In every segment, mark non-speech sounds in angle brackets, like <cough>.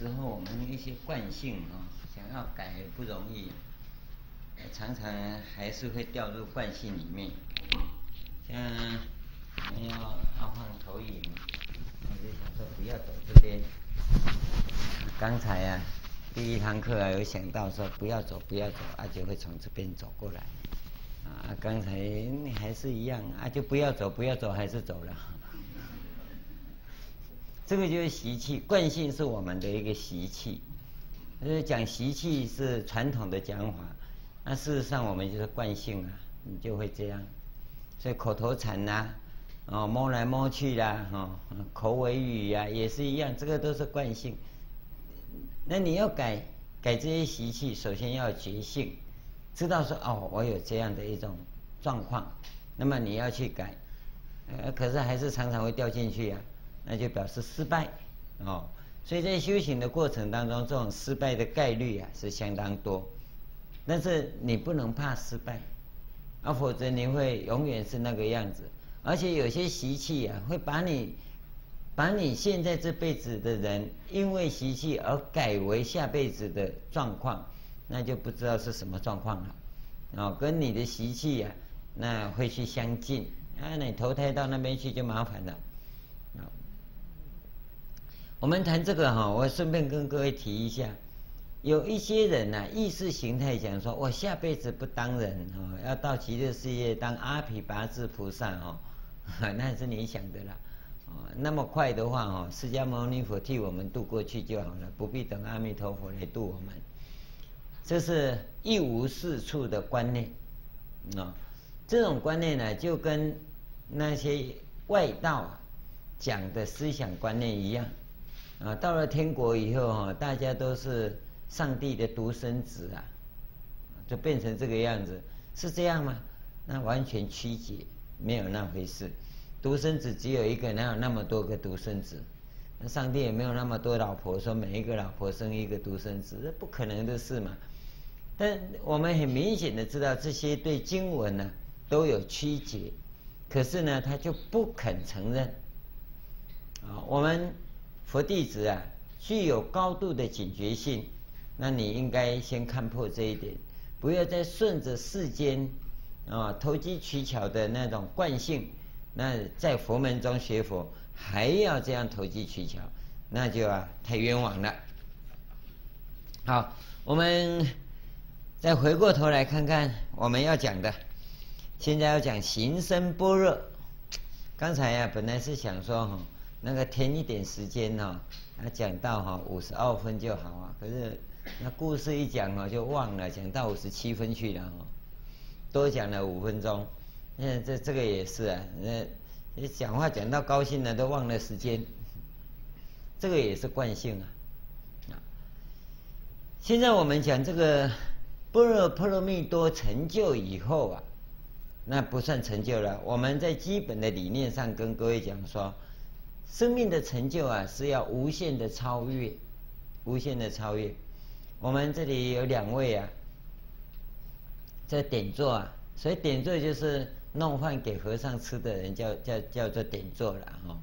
有些时候我们一些惯性啊，想要改不容易，常常还是会掉入惯性里面。像我们要要放投影，我就想说不要走这边。刚才啊，第一堂课啊，有想到说不要走，不要走，啊就会从这边走过来。啊，刚才你还是一样啊，就不要走，不要走，还是走了。这个就是习气，惯性是我们的一个习气。呃，讲习气是传统的讲法，那事实上我们就是惯性啊，你就会这样。所以口头禅呐、啊，哦，摸来摸去啦，哦，口尾语呀、啊，也是一样，这个都是惯性。那你要改改这些习气，首先要觉性，知道说哦，我有这样的一种状况，那么你要去改，呃，可是还是常常会掉进去呀、啊。那就表示失败，哦，所以在修行的过程当中，这种失败的概率啊是相当多，但是你不能怕失败，啊，否则你会永远是那个样子。而且有些习气啊，会把你，把你现在这辈子的人，因为习气而改为下辈子的状况，那就不知道是什么状况了，哦，跟你的习气啊，那会去相近，啊，你投胎到那边去就麻烦了。我们谈这个哈，我顺便跟各位提一下，有一些人呐，意识形态讲说，我下辈子不当人哦，要到极乐世界当阿鞞跋致菩萨哦，<laughs> 那是你想的啦，哦，那么快的话哦，释迦牟尼佛替我们渡过去就好了，不必等阿弥陀佛来渡我们。这是一无是处的观念啊，这种观念呢，就跟那些外道讲的思想观念一样。啊，到了天国以后哈，大家都是上帝的独生子啊，就变成这个样子，是这样吗？那完全曲解，没有那回事。独生子只有一个，哪有那么多个独生子？那上帝也没有那么多老婆，说每一个老婆生一个独生子，这不可能的事嘛。但我们很明显的知道，这些对经文呢都有曲解，可是呢，他就不肯承认。啊，我们。佛弟子啊，具有高度的警觉性，那你应该先看破这一点，不要再顺着世间啊投机取巧的那种惯性，那在佛门中学佛还要这样投机取巧，那就啊太冤枉了。好，我们再回过头来看看我们要讲的，现在要讲行深般若。刚才呀、啊，本来是想说哈。那个填一点时间哈，他讲到哈五十二分就好啊。可是那故事一讲哈就忘了，讲到五十七分去了哈，多讲了五分钟。那这这个也是啊，那你讲话讲到高兴了都忘了时间，这个也是惯性啊。啊，现在我们讲这个般若波罗蜜多成就以后啊，那不算成就了。我们在基本的理念上跟各位讲说。生命的成就啊，是要无限的超越，无限的超越。我们这里有两位啊，在点座啊，所以点座就是弄饭给和尚吃的人叫，叫叫做点座了哈。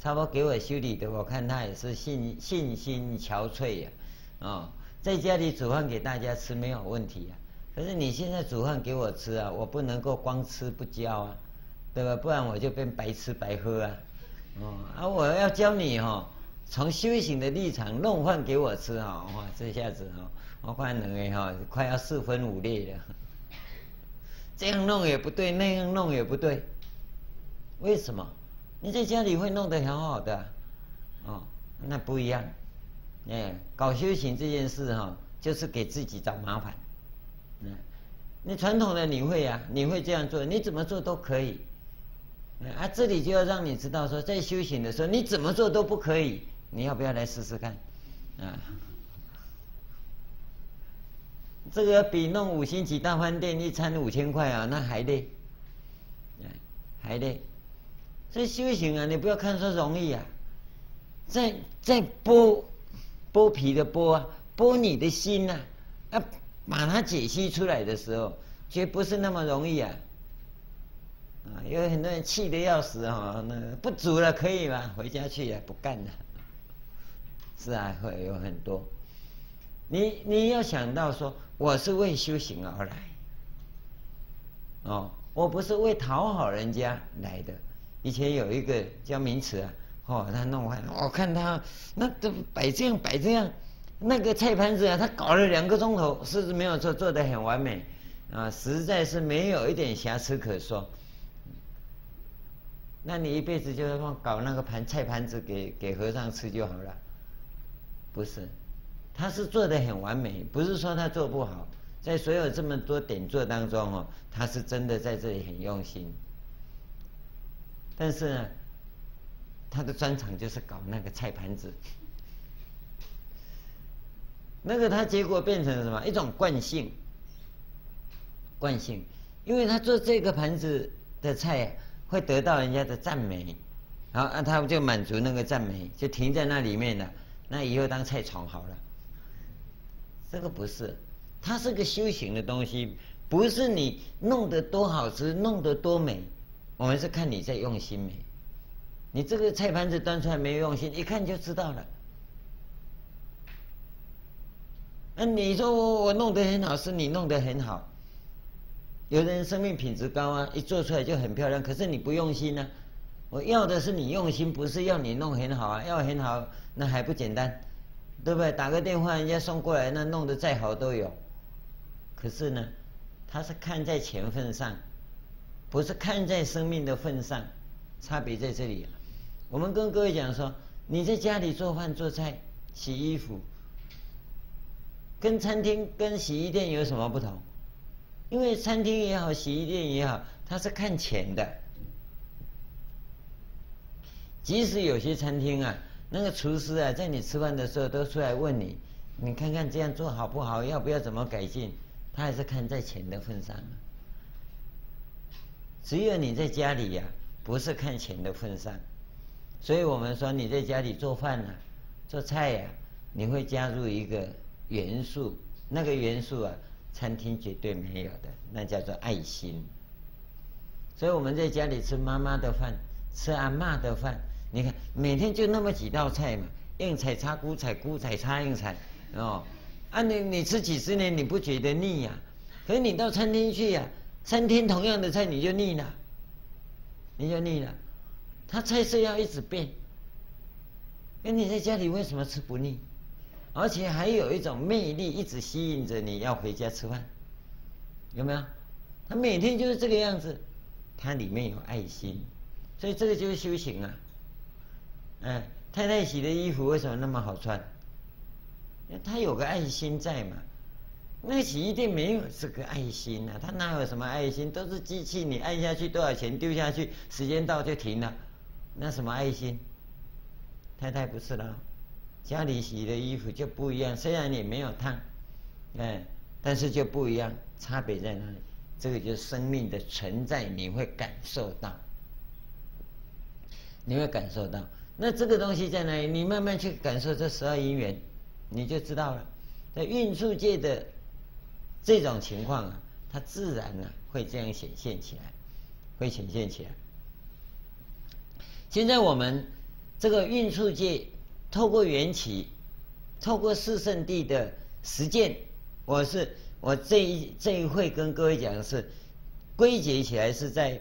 差不多给我修理的，我看他也是信信心憔悴呀，啊，在家里煮饭给大家吃没有问题啊。可是你现在煮饭给我吃啊，我不能够光吃不教啊，对吧？不然我就变白吃白喝啊。哦，啊！我要教你哈，从修行的立场弄饭给我吃哈，哇！这下子哈，我看两个哈快要四分五裂了。<laughs> 这样弄也不对，那样弄也不对，为什么？你在家里会弄得很好的，哦，那不一样。哎，搞修行这件事哈，就是给自己找麻烦。嗯，你传统的你会呀，你会这样做，你怎么做都可以。啊，这里就要让你知道说，在修行的时候，你怎么做都不可以。你要不要来试试看？啊，这个比弄五星级大饭店一餐五千块啊，那还累，还累。所以修行啊，你不要看说容易啊，在在剥剥皮的剥啊，剥你的心呐，啊，把它解析出来的时候，绝不是那么容易啊。啊，有很多人气得要死哈，那不煮了可以吗？回家去也不干了，是啊，会有很多。你你要想到说，我是为修行而来，哦，我不是为讨好人家来的。以前有一个叫明慈啊，哦，他弄完，我看他那都摆这样摆这样，那个菜盘子啊，他搞了两个钟头，是不是没有做做得很完美啊？实在是没有一点瑕疵可说。那你一辈子就光搞那个盘菜盘子给给和尚吃就好了？不是，他是做得很完美，不是说他做不好，在所有这么多点做当中哦，他是真的在这里很用心。但是呢，他的专长就是搞那个菜盘子，那个他结果变成什么？一种惯性，惯性，因为他做这个盘子的菜。会得到人家的赞美，然后他就满足那个赞美，就停在那里面了。那以后当菜虫好了。这个不是，它是个修行的东西，不是你弄得多好吃，弄得多美。我们是看你在用心没。你这个菜盘子端出来没有用心，一看就知道了。那你说我我弄得很好，是你弄得很好。有的人生命品质高啊，一做出来就很漂亮。可是你不用心呢、我要的是你用心，不是要你弄很好啊。要很好，那还不简单，对不对？打个电话，人家送过来，那弄得再好都有。可是呢，他是看在钱份上，不是看在生命的份上，差别在这里。我们跟各位讲说，你在家里做饭、做菜、洗衣服，跟餐厅、跟洗衣店有什么不同？因为餐厅也好，洗衣店也好，他是看钱的。即使有些餐厅啊，那个厨师啊，在你吃饭的时候都出来问你，你看看这样做好不好，要不要怎么改进？他还是看在钱的份上。只有你在家里呀、不是看钱的份上。所以我们说你在家里做饭呢、啊，做菜呀、你会加入一个元素，那个元素啊。餐厅绝对没有的，那叫做爱心。所以我们在家里吃妈妈的饭，吃阿嬷的饭，你看每天就那么几道菜嘛，硬菜插菇菜，菇菜插应菜，哦，啊你你吃几十年你不觉得腻呀、啊？可是你到餐厅去呀、啊，三天同样的菜你就腻了，你就腻了，他菜色要一直变。那你在家里为什么吃不腻？而且还有一种魅力，一直吸引着你要回家吃饭，有没有？他每天就是这个样子，他里面有爱心，所以这个就是修行啊。哎，太太洗的衣服为什么那么好穿？他有个爱心在嘛。那个洗衣店没有这个爱心啊，他哪有什么爱心？都是机器，你按下去多少钱丢下去，时间到就停了，那什么爱心？太太不是了。家里洗的衣服就不一样，虽然你没有烫，哎，但是就不一样，差别在哪里？这个就是生命的存在，你会感受到，你会感受到。那这个东西在哪里？你慢慢去感受这十二因缘，你就知道了。在运处界的这种情况啊，它自然呢、啊、会这样显现起来，会显现起来。现在我们这个运处界。透过缘起，透过四圣地的实践，我是我这一这一会跟各位讲的是归结起来是在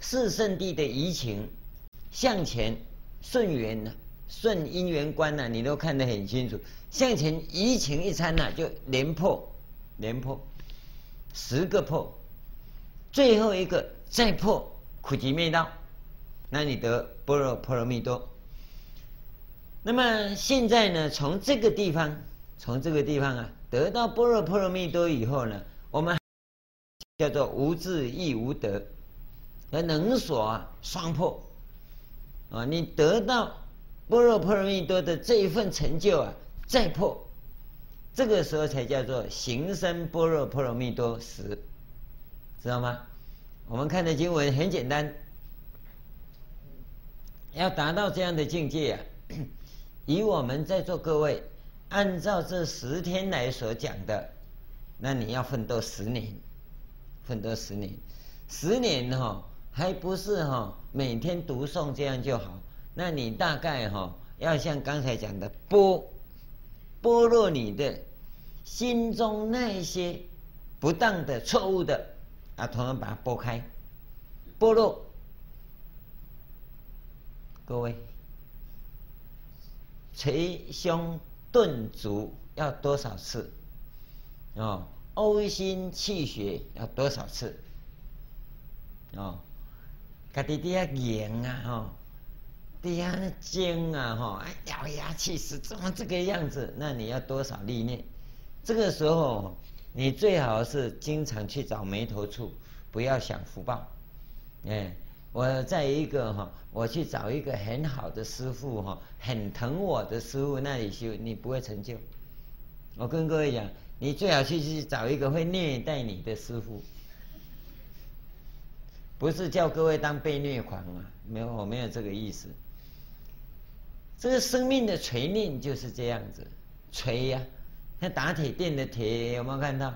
四圣地的移情向前顺缘呢，顺因缘观呢，你都看得很清楚。向前移情一参呢，就连破连破十个破，最后一个再破苦集灭道，那你得般若波罗蜜多。那么现在呢，从这个地方，从这个地方啊，得到般若波罗蜜多以后呢，我们叫做无智亦无得，而能所啊双破啊，你得到般若波罗蜜多的这一份成就啊，再破，这个时候才叫做行深般若波罗蜜多时，知道吗？我们看的经文很简单，要达到这样的境界啊。以我们在座各位，按照这十天来所讲的，那你要奋斗十年，奋斗十年，十年哈、哦、还不是哈、哦、每天读诵这样就好，那你大概哈、哦、要像刚才讲的剥剥落你的心中那些不当的、错误的啊，统统把它剥开，剥落。各位，捶胸顿足要多少次？哦，呕心沥血要多少次？哦，家己底下严啊，哈，底下那精啊，哈，咬牙切齿，怎么这个样子？那你要多少历练？这个时候，你最好是经常去找眉头处，不要想福报，哎。我在一个哈，我去找一个很好的师父哈，很疼我的师父那里修，你不会成就。我跟各位讲，你最好去去找一个会虐待你的师父，不是叫各位当被虐狂啊，没有，我没有这个意思。这个生命的锤炼就是这样子，锤呀、啊，像打铁店的铁，有没有看到？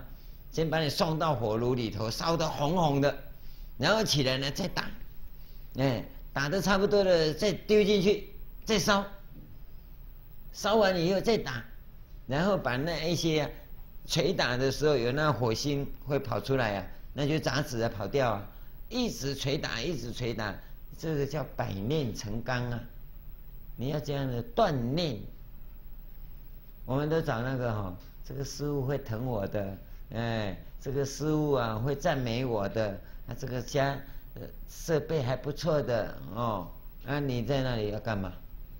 先把你送到火炉里头，烧得红红的，然后起来呢，再打。哎，打得差不多了，再丢进去，再烧，烧完以后再打，然后把那一些，捶打的时候有那火星会跑出来啊，那就杂质啊跑掉啊，一直捶打，一直捶打，这个叫百炼成钢啊，你要这样的锻炼。我们都找那个哈、哦，这个师傅会疼我的，哎，这个师傅啊会赞美我的，啊这个家。呃，设备还不错的哦，那、啊、你在那里要干嘛？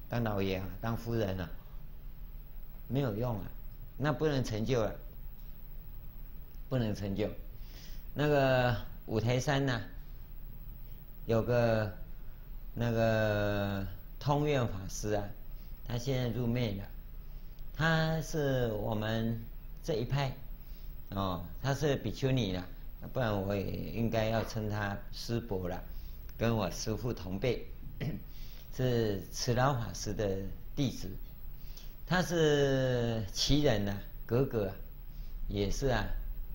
当老爷啊，当夫人啊？没有用啊，那不能成就了，不能成就。那个五台山呢、有个那个通愿法师啊，他现在入灭了，他是我们这一派，哦，他是比丘尼了。不然我也应该要称他师伯了，跟我师父同辈，<clears throat> 是慈老法师的弟子。他是奇人呐、啊，格格、啊，也是啊，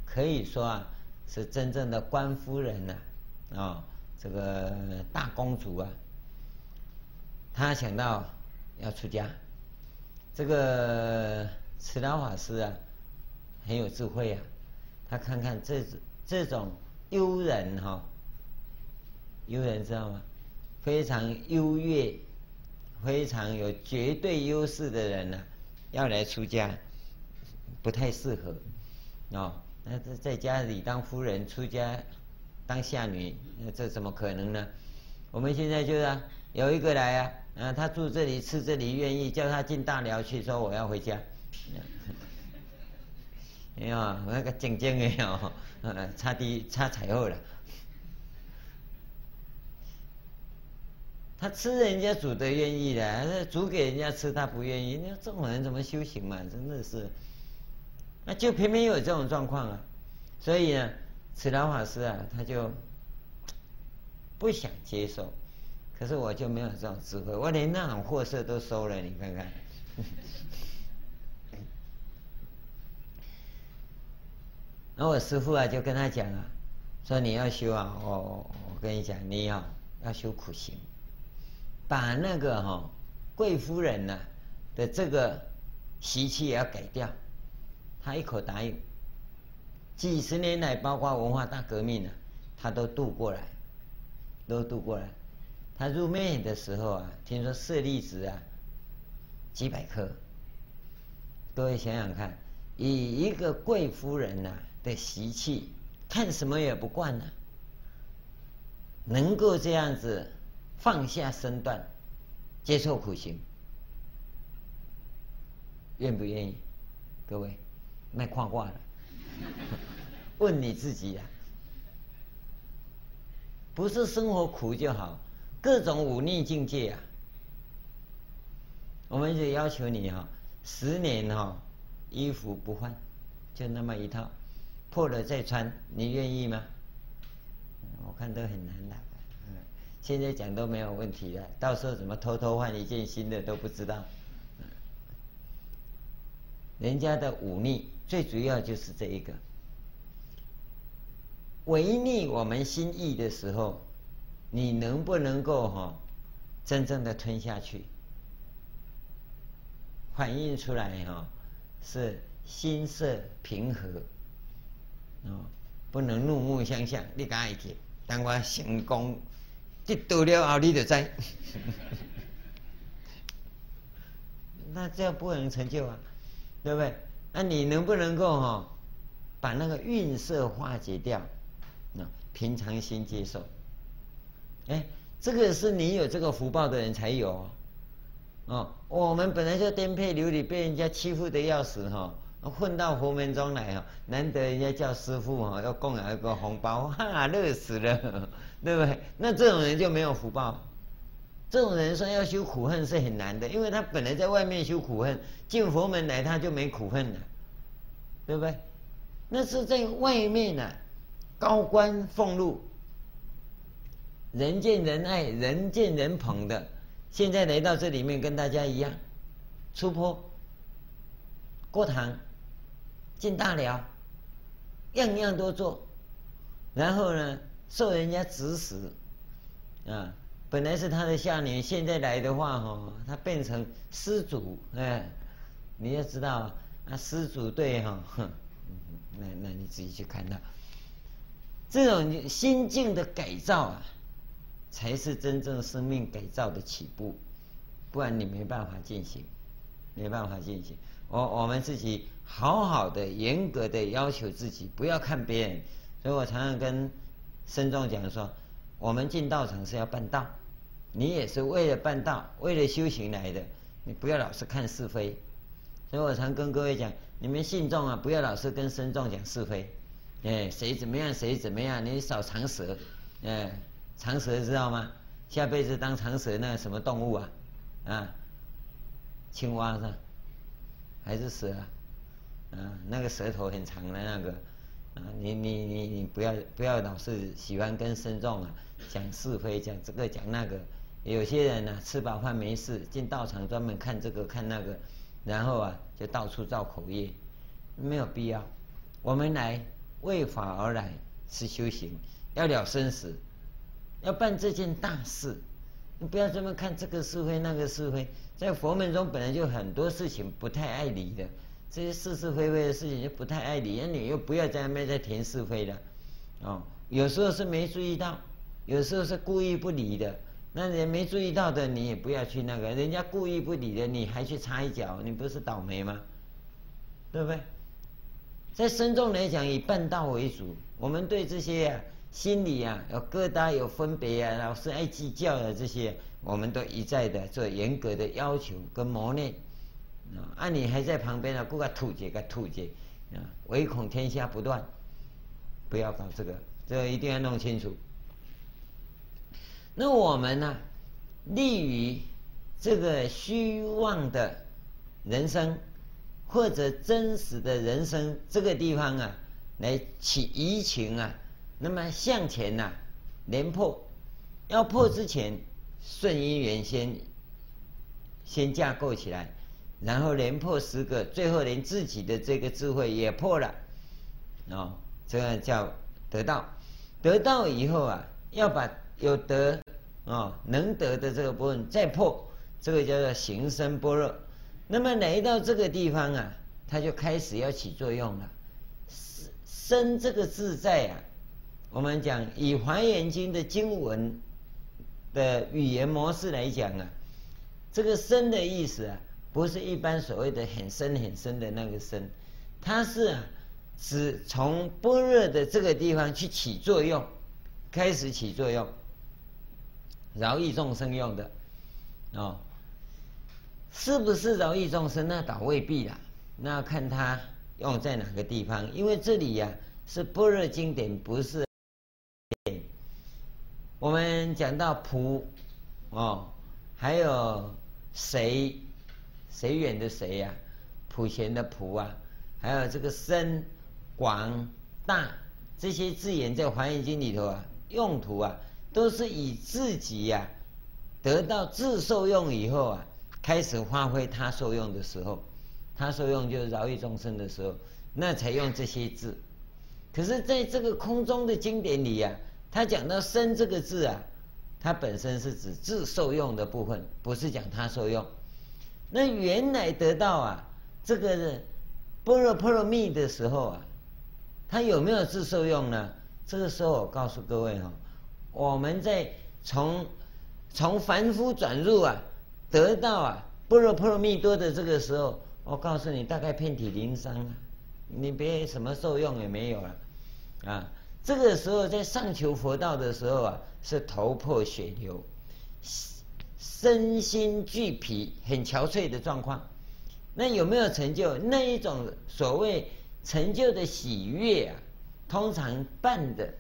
可以说啊，是真正的官夫人呐，啊、哦，这个大公主啊。他想到要出家，这个慈老法师啊，很有智慧啊，他看看这。这种优人哈，优人知道吗？非常优越、非常有绝对优势的人呢、要来出家，不太适合哦。那在在家里当夫人，出家当下女，那这怎么可能呢？我们现在就是、啊、有一个来啊，啊，他住这里，吃这里，愿意叫他进大寮去，说我要回家。<laughs> 哎呀，那个静静的哦。呃，差的差彩后了。他吃人家煮的愿意的，煮给人家吃他不愿意。那这种人怎么修行嘛？真的是，那就偏偏有这种状况啊。所以呢，慈老法师啊，他就不想接受。可是我就没有这种智慧，我连那种货色都收了，你看看。然后我师父啊就跟他讲啊，说你要修啊，我我跟你讲，你要要修苦行，把那个哈、哦、贵夫人呐的这个习气也要改掉。他一口答应，几十年来，包括文化大革命、啊，他都度过来，都度过来。他入灭的时候啊，听说舍利子啊几百颗。各位想想看，以一个贵夫人呐、啊。的习气，看什么也不惯呢、能够这样子放下身段，接受苦行，愿不愿意？各位，卖夸挂的，<laughs> 问你自己呀、啊。不是生活苦就好，各种忤逆境界啊，我们就要求你哈、哦，十年哈、哦，衣服不换，就那么一套。破了再穿，你愿意吗？我看都很难的。嗯，现在讲都没有问题了，到时候怎么偷偷换一件新的都不知道。人家的忤逆最主要就是这一个，违逆我们心意的时候，你能不能够哈真正的吞下去？反映出来哈，是心色平和，哦，不能怒目相向。你敢爱去？当我成功得到了后，你就知。<laughs> 那这样不能成就啊，对不对？那你能不能够哈，把那个运色化解掉？那平常心接受。哎，这个是你有这个福报的人才有。哦，我们本来就颠沛流离，被人家欺负的要死哈，混到佛门中来哦，难得人家叫师父哦，要供养一个红包，<laughs> 哈，乐死了，<laughs> 对不对？那这种人就没有福报。这种人说要修苦恨是很难的，因为他本来在外面修苦恨，进佛门来他就没苦恨了，对不对？那是在外面呢、高官俸禄，人见人爱，人见人捧的。现在来到这里面跟大家一样，出坡、过堂、进大寮，样样都做，然后呢，受人家指使，啊，本来是他的下联，现在来的话哈，他变成施主，哎，你要知道啊，施主对哈，哼，那那你自己去看到，这种心境的改造啊。才是真正生命改造的起步，不然你没办法进行，没办法进行。我我们自己好好的、严格的要求自己，不要看别人。所以我常常跟僧众讲说，我们进道场是要办道，你也是为了办道、为了修行来的，你不要老是看是非。所以我常跟各位讲，你们信众啊，不要老是跟僧众讲是非，哎，谁怎么样，谁怎么样，你少长舌，哎。长舌知道吗？下辈子当长舌那个什么动物啊？啊，青蛙是吧？还是蛇啊？啊，那个舌头很长的那个啊，你你你你不要不要老是喜欢跟僧众啊讲是非，讲这个讲那个。有些人呢、吃饱饭没事，进道场专门看这个看那个，然后啊就到处造口业，没有必要。我们来为法而来，是修行，要了生死。要办这件大事，你不要这么看这个是非那个是非，在佛门中本来就很多事情不太爱理的，这些是是非非的事情就不太爱理，那你又不要在那边再填是非了，哦，有时候是没注意到，有时候是故意不理的，那人没注意到的你也不要去那个，人家故意不理的你还去插一脚，你不是倒霉吗？对不对？在僧众来讲，以办道为主，我们对这些啊。心里啊有疙瘩有分别啊，老是爱计较的这些，我们都一再的做严格的要求跟磨练啊。啊你还在旁边啊，给个吐解个吐解啊，唯恐天下不乱，不要搞这个，这个一定要弄清楚。那我们呢，利于这个虚妄的人生或者真实的人生这个地方啊，来起移情啊。那么向前呐、连破，要破之前，顺因缘先先架构起来，然后连破十个，最后连自己的这个智慧也破了，哦，这个叫得道。得道以后啊，要把有得哦能得的这个部分再破，这个叫做行深般若。那么来到这个地方啊，它就开始要起作用了。深这个自在啊。我们讲以《华严经》的经文的语言模式来讲啊，这个深的意思啊，不是一般所谓的很深很深的那个深，它是啊，指从般若的这个地方去起作用，开始起作用，饶益众生用的，哦，是不是饶益众生？那倒未必啦，那要看它用在哪个地方，因为这里呀、是般若经典，不是。我们讲到普，哦，还有谁，谁远的谁呀？普贤的普啊，还有这个深、广、大这些字眼，在《华严经》里头啊，用途啊，都是以自己呀、得到自受用以后啊，开始发挥他受用的时候，他受用就是饶益众生的时候，那才用这些字。可是，在这个空中的经典里呀、啊。他讲到“身”这个字啊，它本身是指自受用的部分，不是讲他受用。那原来得到啊，这个般若波罗蜜的时候啊，它有没有自受用呢？这个时候我告诉各位哈，我们在从从凡夫转入啊，得到啊般若波罗蜜多的这个时候，我告诉你，大概遍体鳞伤啊，你别什么受用也没有了，啊，这个时候在上求佛道的时候啊，是头破血流，身心俱疲，很憔悴的状况。那有没有成就？那一种所谓成就的喜悦啊，通常伴的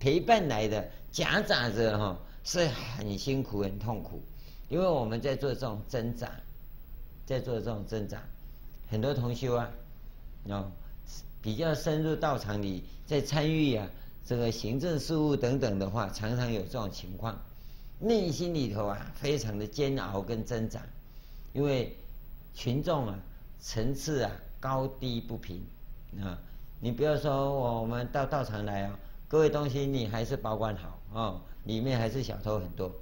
陪伴来的夹杂着哈，是很辛苦、很痛苦，因为我们在做这种挣扎，在做这种挣扎。很多同修啊，哦，比较深入道场里，在参与啊这个行政事务等等的话，常常有这种情况，内心里头啊非常的煎熬跟挣扎，因为群众啊层次啊高低不平啊，你不要说我们到道场来啊，各位东西你还是保管好哦，里面还是小偷很多，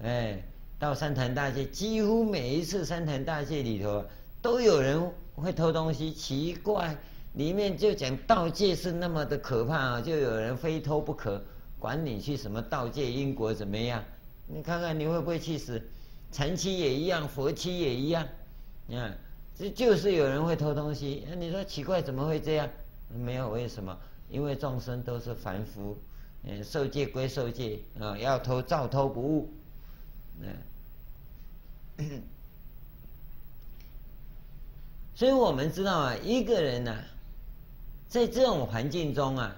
哎，到三潭大戒，几乎每一次三潭大戒里头都有人。会偷东西，奇怪，里面就讲盗戒是那么的可怕啊，就有人非偷不可，管你去什么盗戒因果怎么样？你看看你会不会气死？禅七也一样，佛期也一样，你看，这就是有人会偷东西。那你说奇怪，怎么会这样？没有为什么？因为众生都是凡夫，嗯，受戒归受戒啊，要偷照偷不误，嗯。<coughs> 所以我们知道啊，一个人呢、在这种环境中啊，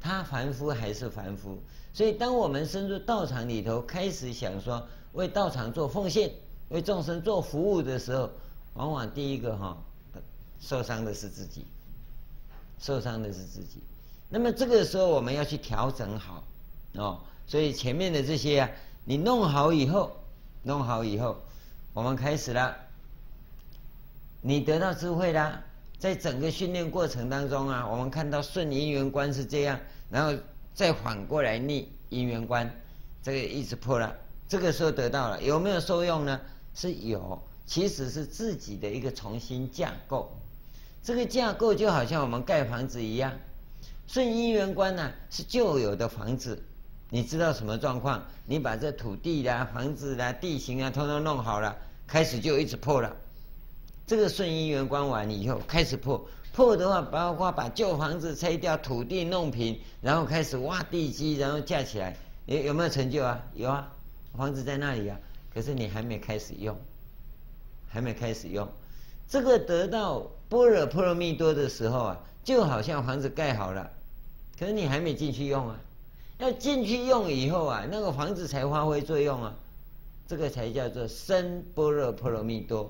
他凡夫还是凡夫。所以，当我们深入道场里头，开始想说为道场做奉献、为众生做服务的时候，往往第一个哈，受伤的是自己，受伤的是自己。那么这个时候，我们要去调整好哦。所以前面的这些啊，你弄好以后，弄好以后，我们开始了。你得到智慧啦，在整个训练过程当中啊，我们看到顺因缘观是这样，然后再反过来逆因缘观，这个一直破了。这个时候得到了，有没有受用呢？是有，其实是自己的一个重新架构。这个架构就好像我们盖房子一样，顺因缘观呢是旧有的房子，你知道什么状况？你把这土地啦、房子啦、地形啊，通通弄好了，开始就一直破了。这个顺因缘关完以后，开始破破的话，包括把旧房子拆掉，土地弄平，然后开始挖地基，然后架起来，有有没有成就啊？有啊，房子在那里啊，可是你还没开始用，还没开始用。这个得到般若波罗蜜多的时候啊，就好像房子盖好了，可是你还没进去用啊，要进去用以后啊，那个房子才发挥作用啊，这个才叫做生般若波罗蜜多。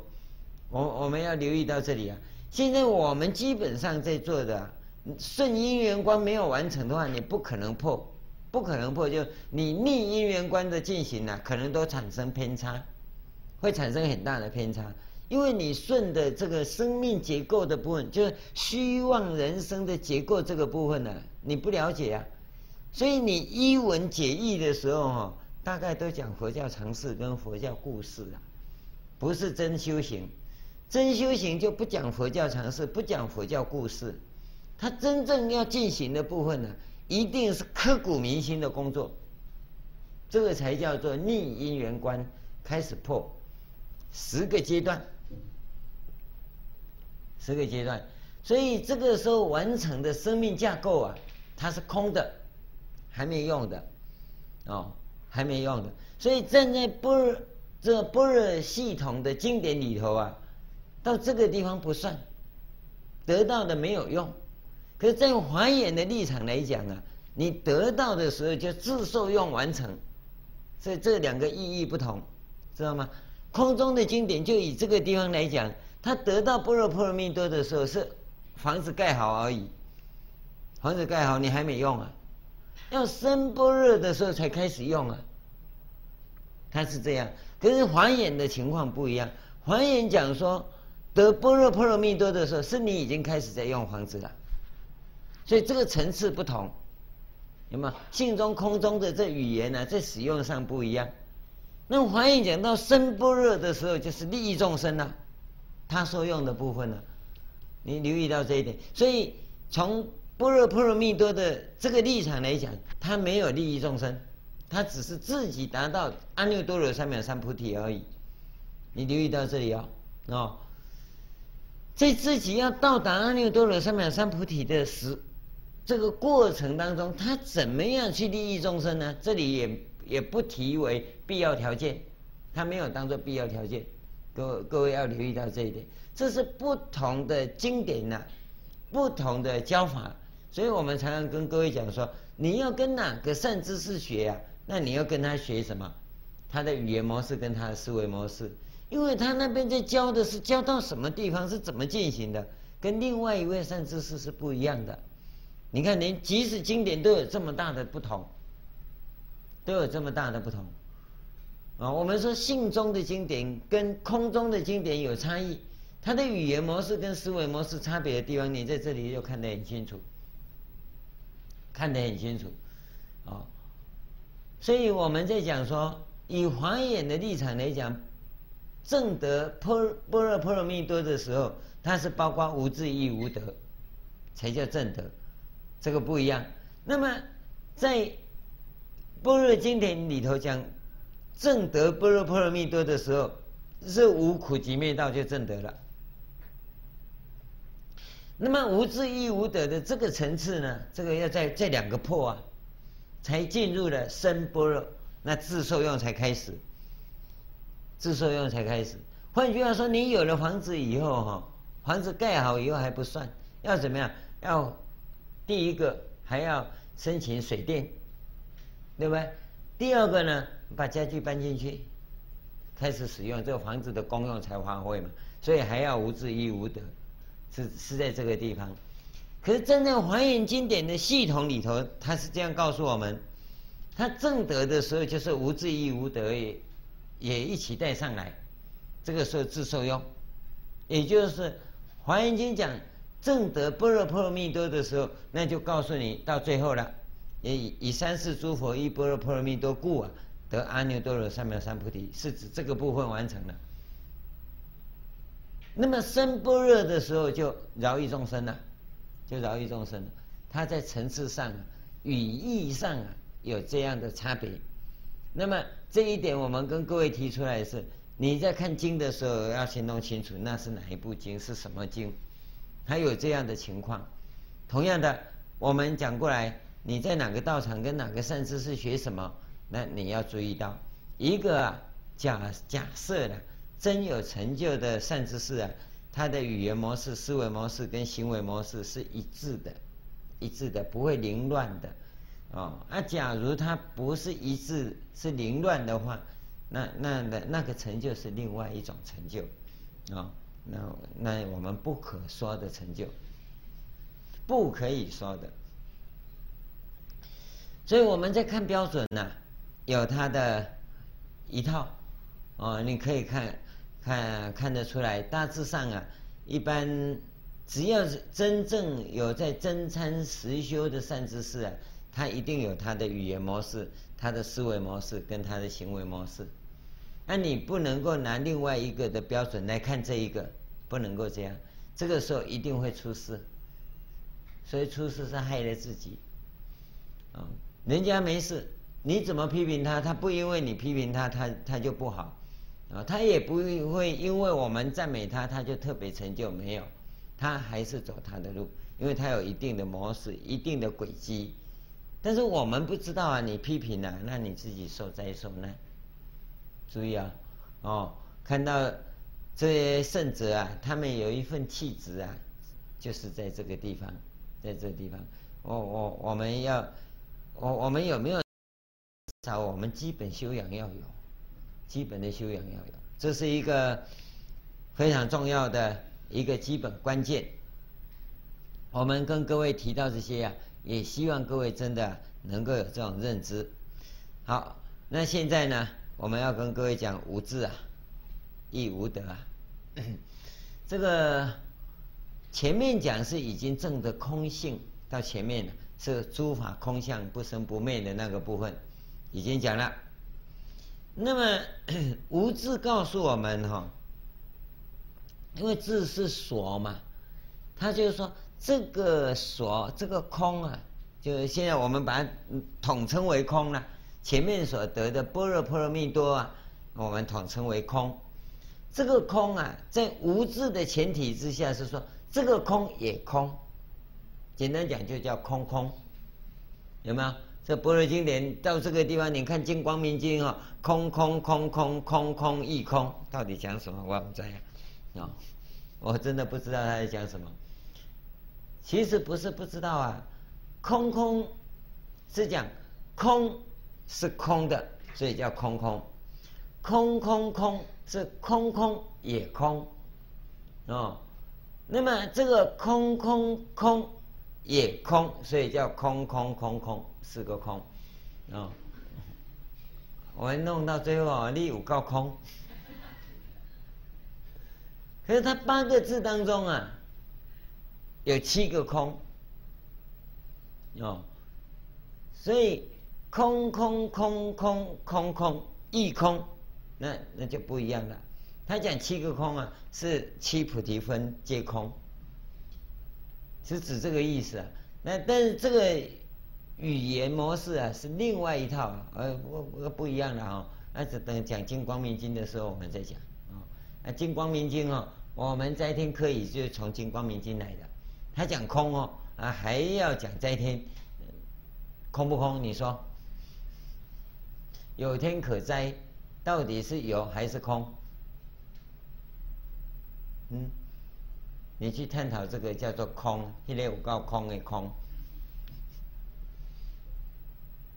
我我们要留意到这里啊！现在我们基本上在做的，顺因缘观没有完成的话，你不可能破，不可能破。就你逆因缘观的进行呢，可能都产生偏差，会产生很大的偏差。因为你顺的这个生命结构的部分，就是虚妄人生的结构这个部分呢，你不了解啊，所以你一文解义的时候哈，大概都讲佛教常识跟佛教故事啊，不是真修行。真修行就不讲佛教常识，不讲佛教故事，他真正要进行的部分呢，一定是刻骨铭心的工作，这个才叫做逆因缘观开始破，十个阶段，十个阶段，所以这个时候完成的生命架构啊，它是空的，还没用的，哦，还没用的，所以站在般若这般若系统的经典里头啊。到这个地方不算，得到的没有用，可是，在华严的立场来讲啊，你得到的时候就自受用完成，所以这两个意义不同，知道吗？空中的经典就以这个地方来讲，他得到般若波罗蜜多的时候是房子盖好而已，房子盖好你还没用啊，要生般若的时候才开始用啊，他是这样，可是华严的情况不一样，华严讲说。得般若波罗蜜多的时候，是你已经开始在用房子了，所以这个层次不同，有没有？性中空中的这语言呢、在使用上不一样。那华严讲到生般若的时候，就是利益众生了、啊，他所用的部分呢、啊，你留意到这一点。所以从般若波罗蜜多的这个立场来讲，他没有利益众生，他只是自己达到阿耨多罗三藐三菩提而已。你留意到这里哦，哦，在自己要到达阿耨多罗三藐三菩提的时，这个过程当中，他怎么样去利益众生呢？这里也也不提为必要条件，他没有当做必要条件。各各位要留意到这一点，这是不同的经典呐、不同的教法，所以我们常常跟各位讲说，你要跟哪个善知识学、啊？那你要跟他学什么？他的语言模式跟他的思维模式。因为他那边在教的是教到什么地方是怎么进行的，跟另外一位善知识是不一样的。你看，连即使经典都有这么大的不同，都有这么大的不同啊！我们说信中的经典跟空中的经典有差异，它的语言模式跟思维模式差别的地方，你在这里就看得很清楚，看得很清楚啊！所以我们在讲说，以华严的立场来讲。正得波般若波罗蜜多的时候，它是包括无智亦无得，才叫正德，这个不一样。那么在般若经典里头讲，正得般若波罗蜜多的时候，是无苦集灭道就正得了。那么无智亦无得的这个层次呢，这个要在这两个破啊，才进入了深般若，那自受用才开始。自受用才开始。换句话说，你有了房子以后，哈，房子盖好以后还不算，要怎么样？要第一个还要申请水电，对不对？第二个呢，把家具搬进去，开始使用这个房子的功用才发挥嘛。所以还要无智亦无德，是是在这个地方。可是真正还原经典的系统里头，他是这样告诉我们：他正德的时候就是无智亦无德也。也一起带上来，这个时候自受用，也就是《华严经》讲正得般若波罗蜜多的时候，那就告诉你到最后了，也以以三世诸佛依般若波罗蜜多故啊，得阿耨多罗三藐三菩提，是指这个部分完成了。那么生般若的时候就饶益众生了，就饶益众生了。它在层次上啊、语义上啊有这样的差别。那么这一点，我们跟各位提出来是：你在看经的时候要先弄清楚，那是哪一部经，是什么经，还有这样的情况。同样的，我们讲过来，你在哪个道场跟哪个善知识学什么，那你要注意到，一个啊，假假设的真有成就的善知识啊，他的语言模式、思维模式跟行为模式是一致的，一致的，不会凌乱的。哦，那假如它不是一致，是凌乱的话，那那那那个成就是另外一种成就，啊、哦，那那我们不可说的成就，不可以说的。所以我们在看标准呢、有它的一套，哦，你可以看看看得出来，大致上啊，一般只要是真正有在真参实修的善知识啊。他一定有他的语言模式、他的思维模式跟他的行为模式，那你不能够拿另外一个的标准来看这一个，不能够这样，这个时候一定会出事，所以出事是害了自己。啊，人家没事，你怎么批评他？他不因为你批评他，他他就不好，啊，他也不会因为我们赞美他，他就特别成就没有，他还是走他的路，因为他有一定的模式、一定的轨迹。但是我们不知道啊，你批评啊，那你自己受灾受难。注意啊，哦，看到这些圣者啊，他们有一份气质啊，就是在这个地方，在这个地方，我我我们要，我我们有没有？至少我们基本修养要有，基本的修养要有，这是一个非常重要的一个基本关键。我们跟各位提到这些呀、啊。也希望各位真的能够有这种认知。好，那现在呢，我们要跟各位讲无智啊，亦无德啊。<coughs> 这个前面讲是已经证得空性，到前面是诸法空相不生不灭的那个部分，已经讲了。那么 <coughs> 无智告诉我们哈，因为智是所嘛，他就是说这个所这个空啊，就是现在我们把它统称为空了。前面所得的般若波罗蜜多啊，我们统称为空。这个空啊，在无自的前提之下，是说这个空也空。简单讲，就叫空空，有没有？这般若经典到这个地方，你看《金光明经》啊，空空空空空空一空，到底讲什么？我不知道啊，我真的不知道他在讲什么。其实不是不知道啊，空空是讲空是空的，所以叫空空。空空空是空空也空，哦，那么这个空空空也空，所以叫空空空空四个空，哦，我们弄到最后啊，你有够空，可是它八个字当中啊。有七个空，哦，所以空空空空空空一空，那那就不一样了。他讲七个空啊，是七菩提分皆空，是指这个意思啊。那但是这个语言模式啊，是另外一套，呃，不不不一样的哦。那是等讲《金光明经》的时候我们再讲啊。那《金光明经》哦，我们在天课语就是从《金光明经》来的。他讲空哦，啊，还要讲在天，空不空？你说有天可斋，到底是有还是空？嗯，你去探讨这个叫做空，一类五告空的空。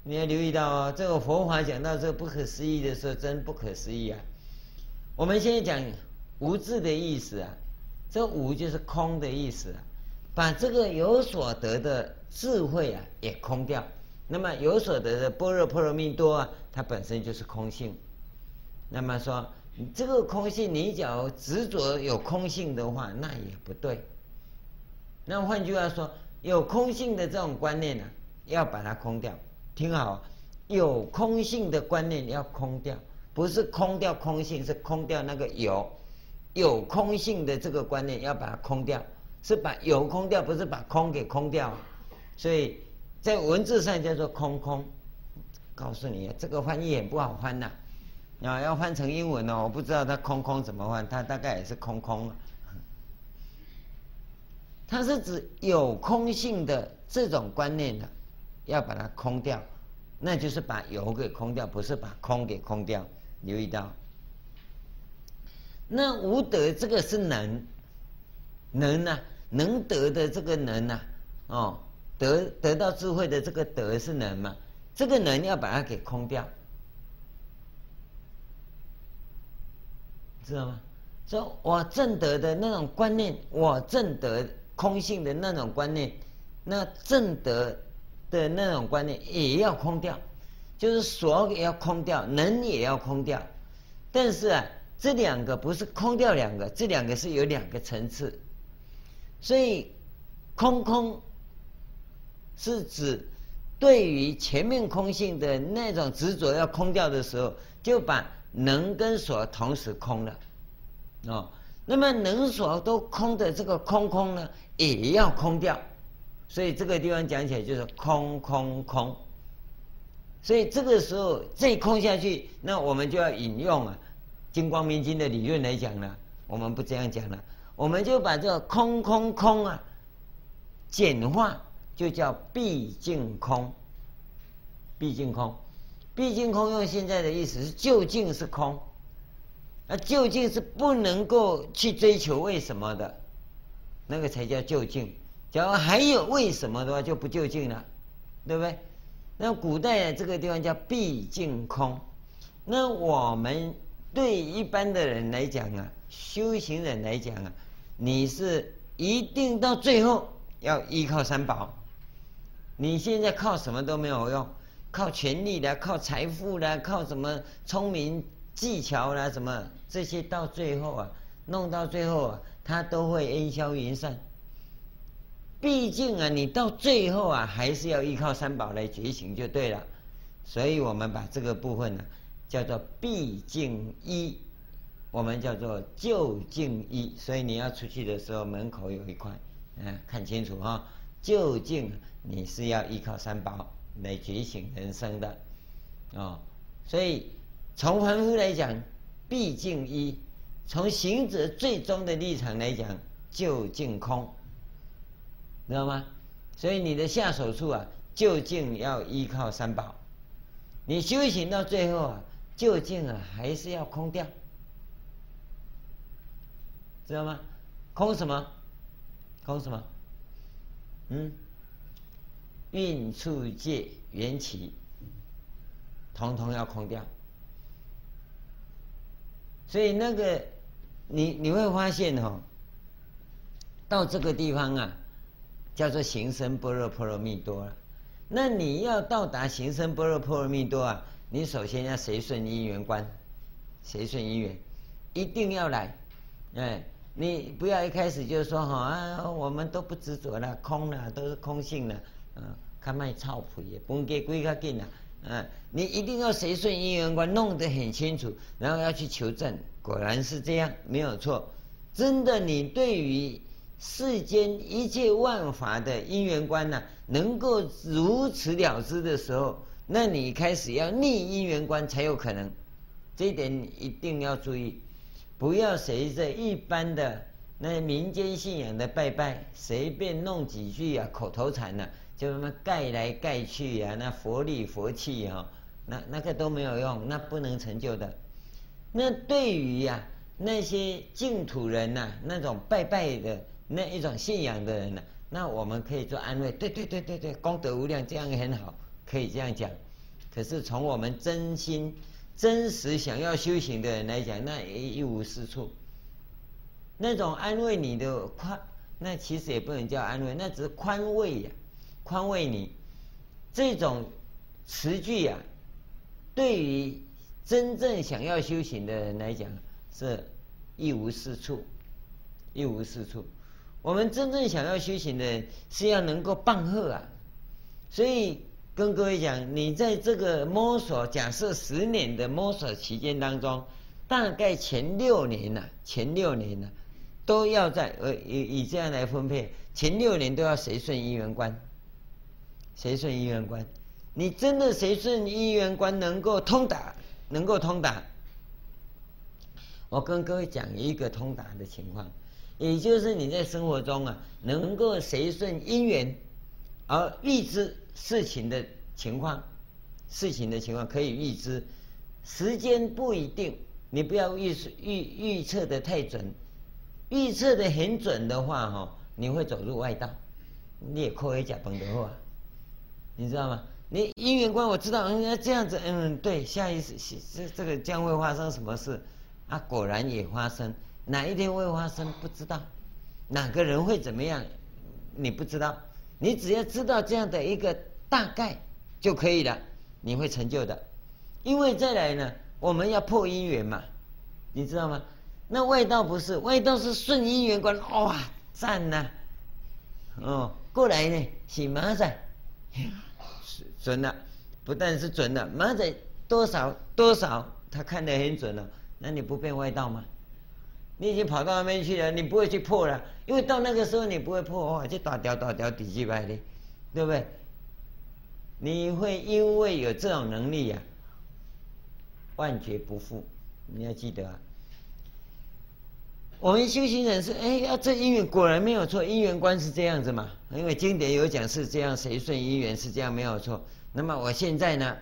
你要留意到哦，这个佛法讲到这个不可思议的时候，真不可思议啊！我们现在讲无自的意思啊，这无就是空的意思啊。把这个有所得的智慧啊，也空掉。那么有所得的般若波罗蜜多啊，它本身就是空性。那么说，这个空性，你只要执着有空性的话，那也不对。那换句话说，有空性的这种观念呢、要把它空掉。听好，有空性的观念要空掉，不是空掉空性，是空掉那个有。有空性的这个观念要把它空掉。是把有空掉，不是把空给空掉，所以在文字上叫做空空。告诉你，这个翻译也不好翻呐，啊，要翻成英文呢，我不知道它空空怎么翻，它大概也是空空。它是指有空性的这种观念的，要把它空掉，那就是把有给空掉，不是把空给空掉。留意到，那无德这个是能。能呐、啊，能得的这个能呐、啊，哦，得得到智慧的这个得是能嘛？这个能要把它给空掉，知道吗？说我正德的那种观念，我正德空性的那种观念，那正德的那种观念也要空掉，就是所也要空掉，能也要空掉。但是啊，这两个不是空掉两个，这两个是有两个层次。所以，空空是指对于前面空性的那种执着要空掉的时候，就把能跟所同时空了，哦。那么能所都空的这个空空呢，也要空掉。所以这个地方讲起来就是空空空。所以这个时候再空下去，那我们就要引用啊《金光明经》的理论来讲了。我们不这样讲了。我们就把这个空空空啊，简化就叫毕竟空。毕竟空，毕竟空用现在的意思是究竟是空，啊，究竟是不能够去追求为什么的，那个才叫究竟。假如还有为什么的话，就不究竟了，对不对？那古代的这个地方叫毕竟空。那我们对一般的人来讲啊，修行人来讲啊。你是一定到最后要依靠三宝，你现在靠什么都没有用，靠权力的，靠财富的，靠什么聪明技巧啦，什么这些到最后啊，弄到最后啊，它都会烟消云散。毕竟啊，你到最后啊，还是要依靠三宝来觉醒就对了。所以我们把这个部分呢，叫做毕竟一。我们叫做就近一，所以你要出去的时候，门口有一块，嗯，看清楚哈，就近你是要依靠三宝来觉醒人生的，哦，所以从凡夫来讲，毕竟一；从行者最终的立场来讲，就近空，知道吗？所以你的下手处啊，究竟要依靠三宝。你修行到最后啊，究竟啊还是要空掉，知道吗？空什么？空什么？嗯，运处界缘起，统统要空掉。所以那个，你你会发现哦，到这个地方啊，叫做行深般若波罗蜜多了。那你要到达行深般若波罗蜜多啊，你首先要随顺因缘观，随顺因缘，一定要来，哎。你不要一开始就说哈啊，我们都不执着了，空了，都是空性了，嗯，看卖操皮也不给归个定了，嗯，你一定要随顺因缘观，弄得很清楚，然后要去求证，果然是这样，没有错。真的，你对于世间一切万法的因缘观呢、能够如此了知的时候，那你开始要逆因缘观才有可能，这一点你一定要注意。不要随着一般的那民间信仰的拜拜，随便弄几句啊口头禅呐、啊，就那么盖来盖去呀、啊，那佛力佛气哈、哦，那那个都没有用，那不能成就的。那对于呀、那些净土人呐、那种拜拜的那一种信仰的人呐、啊，那我们可以做安慰，对对对对对，功德无量，这样也很好，可以这样讲。可是从我们真心。真实想要修行的人来讲，那也一无是处。那种安慰你的宽，那其实也不能叫安慰，那只是宽慰呀，宽慰你。这种词句呀，对于真正想要修行的人来讲，是一无是处，一无是处。我们真正想要修行的人，是要能够棒喝啊，所以。跟各位讲，你在这个摸索，假设十年的摸索期间当中，大概前六年呢、前六年呢、都要在呃以以这样来分配，前六年都要随顺因缘观，随顺因缘观，你真的随顺因缘观能够通达，能够通达。我跟各位讲一个通达的情况，也就是你在生活中啊，能够随顺因缘？而预知。事情的情况，事情的情况可以预知，时间不一定，你不要预预预测的太准，预测的很准的话，哈，你会走入外道，你也扣一甲崩的话，你知道吗？你姻缘观我知道，人家这样子，嗯，对，下一次这这个将会发生什么事，啊，果然也发生，哪一天会发生不知道，哪个人会怎么样，你不知道。你只要知道这样的一个大概就可以了，你会成就的。因为再来呢，我们要破因缘嘛，你知道吗？那外道不是，外道是顺因缘观，哇，赞呐、哦，过来呢，洗马仔，准了，不但是准了，马仔多少多少，他看得很准了，那你不变外道吗？你已经跑到那边去了，你不会去破了，因为到那个时候你不会破哇，就打掉打掉底几百的，对不对？你会因为有这种能力、啊，万劫不复。你要记得啊，我们修行人是哎呀，这因缘果然没有错，因缘观是这样子嘛，因为经典有讲是这样，谁顺因缘是这样没有错。那么我现在呢，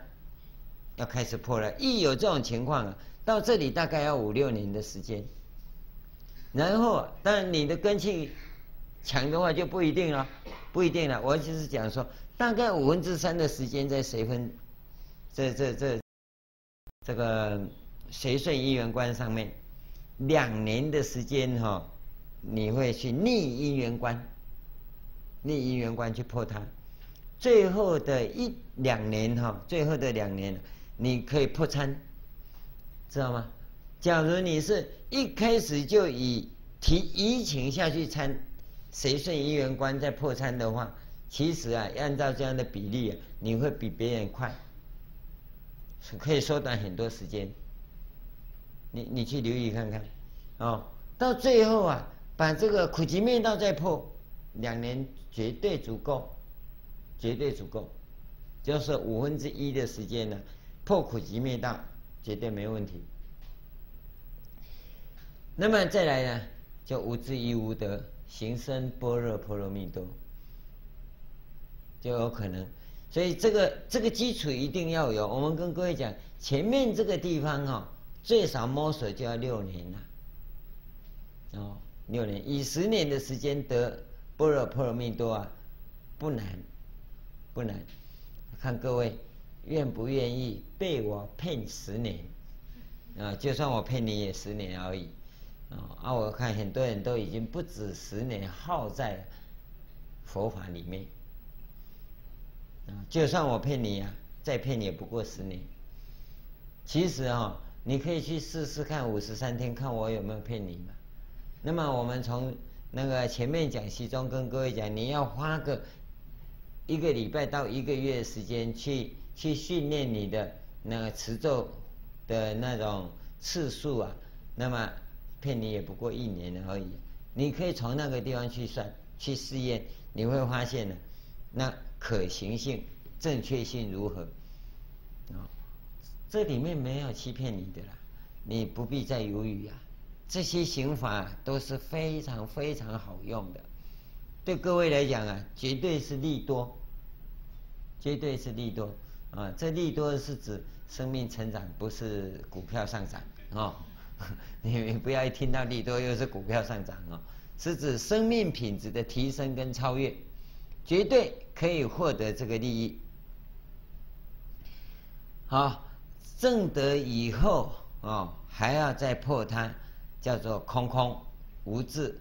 要开始破了，一有这种情况啊，到这里大概要五六年的时间。然后，但你的根气强的话就不一定了，不一定了。我就是讲说，大概五分之三的时间在随分，这这这这个随顺因缘观上面，两年的时间哈、哦，你会去逆因缘观，逆因缘观去破它。最后的一两年哈、哦，最后的两年，你可以破参，知道吗？假如你是一开始就以提移情下去参随顺因缘观再破参的话，其实啊，按照这样的比例啊，你会比别人快，可以缩短很多时间。你你去留意看看，哦，到最后啊，把这个苦集灭道再破，两年绝对足够，绝对足够，就是五分之一的时间呢，破苦集灭道，绝对没问题。那么再来呢，就无智亦无得，行深般若波罗蜜多，就有可能。所以这个这个基础一定要有。我们跟各位讲，前面这个地方哈、哦，最少摸索就要六年了。哦，六年，以十年的时间得般若波罗蜜多啊，不难，不难。看各位愿不愿意被我骗十年啊？就算我骗你也十年而已。啊，我看很多人都已经不止十年耗在佛法里面啊。就算我骗你、啊，再骗你也不过十年。其实啊、哦，你可以去试试看五十三天，看我有没有骗你嘛。那么我们从那个前面讲习中跟各位讲，你要花个一个礼拜到一个月时间去去训练你的那个持咒的那种次数啊，那么骗你也不过一年而已。你可以从那个地方去算去试验，你会发现呢，那。可行性、正确性如何？啊，这里面没有欺骗你的啦，你不必再犹豫啊。这些刑法都是非常非常好用的，对各位来讲啊，绝对是利多，绝对是利多啊。这利多是指生命成长，不是股票上涨哦。<laughs> 你不要一听到利多又是股票上涨哦，是指生命品质的提升跟超越。绝对可以获得这个利益。好，正得以后哦，还要再破它，叫做空空无智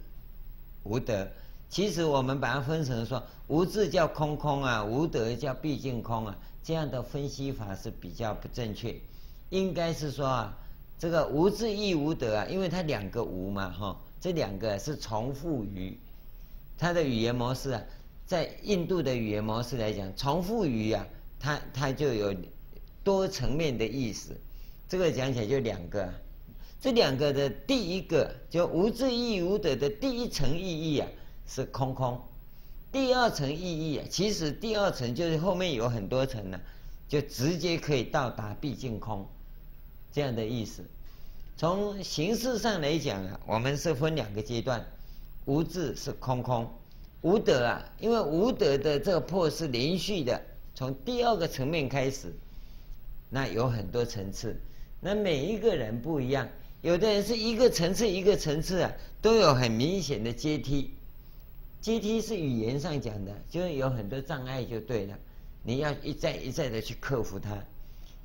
无得。其实我们把它分成说，无智叫空空啊，无得叫毕竟空啊，这样的分析法是比较不正确。应该是说啊，这个无智亦无德啊，因为它两个无嘛哈，这两个是重复于，它的语言模式啊。在印度的语言模式来讲，重复语呀、啊，它它就有多层面的意思。这个讲起来就两个，这两个的第一个就无智亦无德的第一层意义啊，是空空。第二层意义啊，其实第二层就是后面有很多层呢、就直接可以到达毕竟空这样的意思。从形式上来讲啊，我们是分两个阶段，无智是空空。无德啊，因为无德的这个破是连续的，从第二个层面开始，那有很多层次，那每一个人不一样，有的人是一个层次一个层次啊，都有很明显的阶梯，阶梯是语言上讲的，就是有很多障碍就对了，你要一再一再的去克服它。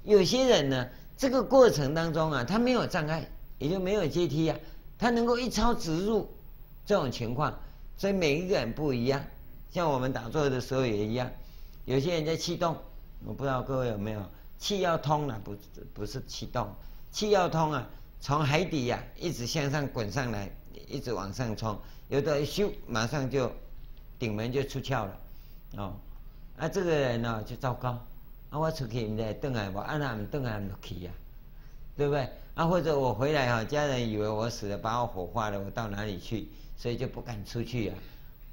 有些人呢，这个过程当中啊，他没有障碍，也就没有阶梯啊，他能够一超直入这种情况。所以每一个人不一样，像我们打坐的时候也一样。有些人在气动，我不知道各位有没有气要通了，不不是气动，气要通啊，从海底呀、啊、一直向上滚上来，一直往上冲。有的咻，马上就顶门就出窍了，哦，啊这个人呢就糟糕，啊我出去你再等来我按他们等来不去呀，对不对？啊或者我回来哈，家人以为我死了，把我火化了，我到哪里去？所以就不敢出去呀，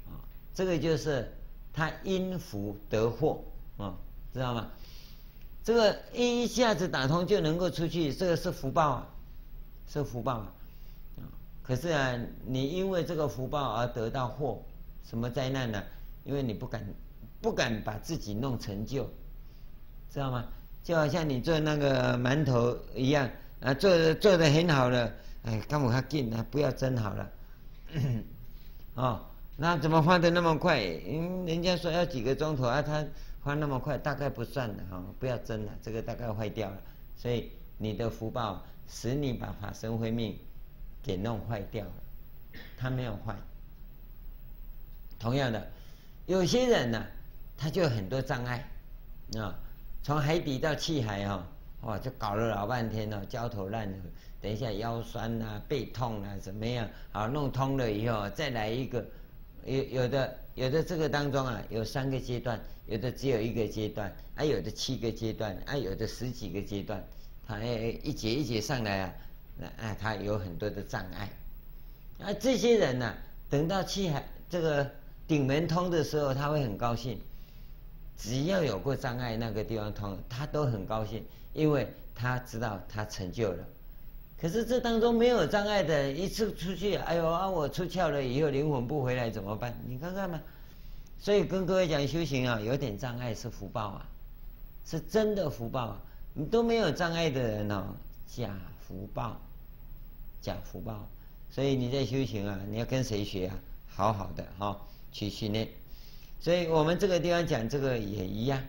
啊，这个就是他因福得祸啊，知道吗？这个一下子打通就能够出去，这个是福报啊，是福报啊。可是啊，你因为这个福报而得到祸，什么灾难呢？因为你不敢不敢把自己弄成就，知道吗？就好像你做那个馒头一样啊，做的做的很好了，哎，干嘛还进啊？不要蒸好了。<coughs> 哦，那怎么发得那么快？因为人家说要几个钟头啊，他发那么快，大概不算的哈、哦，不要蒸了，这个大概坏掉了。所以你的福报使你把法身慧命给弄坏掉了，他没有坏。同样的，有些人呢、他就有很多障碍啊、从海底到气海哈、哦，哇，就搞了老半天了，焦头烂额。等一下腰酸啊，背痛啊，怎么样？好，弄通了以后再来一个，有有的有的这个当中啊，有三个阶段，有的只有一个阶段，啊、有的七个阶段，啊、有的十几个阶段，他一节一节上来啊，那啊它有很多的障碍。啊，这些人呢、等到气海这个顶门通的时候，他会很高兴。只要有过障碍，那个地方通，他都很高兴，因为他知道他成就了。可是这当中没有障碍的，一次出去，哎呦啊，我出窍了以后灵魂不回来怎么办？你看看嘛。所以跟各位讲修行啊，有点障碍是福报啊，是真的福报啊。你都没有障碍的人哦，假福报，假福报。所以你在修行啊，你要跟谁学啊？好好的哈、哦，去训练。所以我们这个地方讲这个也一样，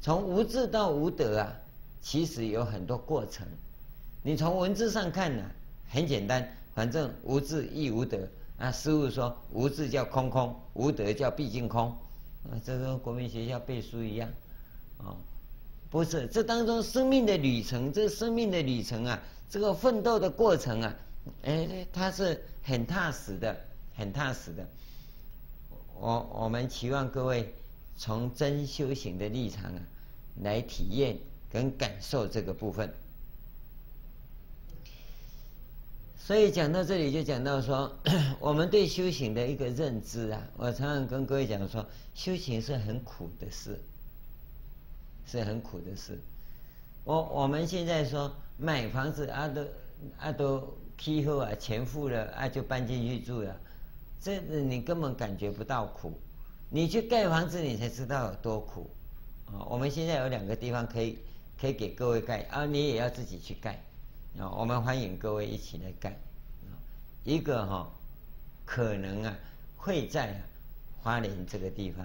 从无智到无德啊，其实有很多过程。你从文字上看呢、很简单，反正无智亦无德。啊，师父说无智叫空空，无德叫毕竟空。啊，这跟国民学校背书一样，啊，不是，这当中生命的旅程，这生命的旅程啊，这个奋斗的过程啊，哎，它是很踏实的，很踏实的。我我们期望各位从真修行的立场啊，来体验跟感受这个部分。所以讲到这里，就讲到说，<clears throat> 我们对修行的一个认知啊，我常常跟各位讲说，修行是很苦的事，是很苦的事。我我们现在说买房子啊都啊都批后啊，钱付了啊就搬进去住了。这你根本感觉不到苦，你去盖房子，你才知道有多苦啊！我们现在有两个地方可以可以给各位盖啊，你也要自己去盖啊！我们欢迎各位一起来盖啊！一个哈，可能啊会在花莲这个地方，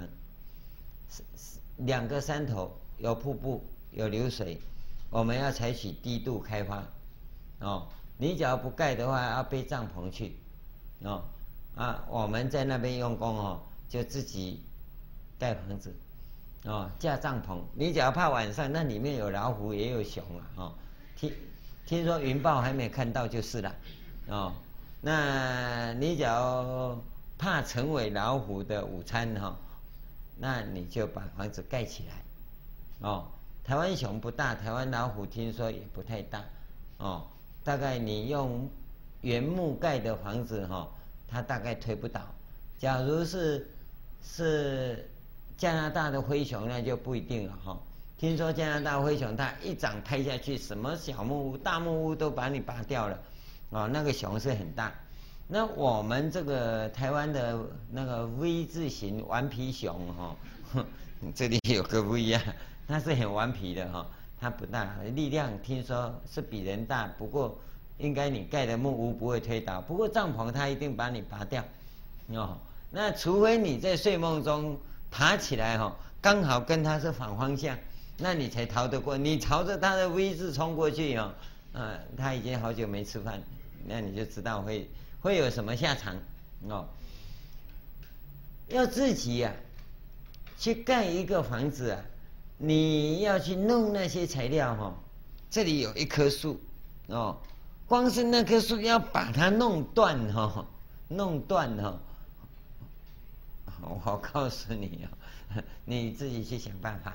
两个山头有瀑布有流水，我们要采取低度开发哦。你只要不盖的话，要背帐篷去哦。啊，我们在那边用功哦，就自己盖房子，哦，架帐篷。你只要怕晚上那里面有老虎也有熊啊，哦，听听说云豹还没看到就是了，哦，那你只要怕成为老虎的午餐哈，那你就把房子盖起来，哦，台湾熊不大，台湾老虎听说也不太大，哦，大概你用原木盖的房子哈。它大概推不倒，假如是是加拿大的灰熊，那就不一定了哈。听说加拿大灰熊，它一掌拍下去，什么小木屋、大木屋都把你拔掉了，啊，那个熊是很大。那我们这个台湾的那个 V 字形顽皮熊哈，<laughs> 这里有个不一样，它是很顽皮的哈，它不大，力量听说是比人大，不过。应该你盖的木屋不会推倒，不过帐篷它一定把你拔掉，哦，那除非你在睡梦中爬起来哈，刚好跟它是反方向，那你才逃得过。你朝着它的 V 字冲过去哦，嗯，它已经好久没吃饭，那你就知道会会有什么下场哦。要自己呀、去盖一个房子啊，你要去弄那些材料哈，这里有一棵树哦。光是那棵树要把它弄断哦，弄断哦，我告诉你哦，你自己去想办法，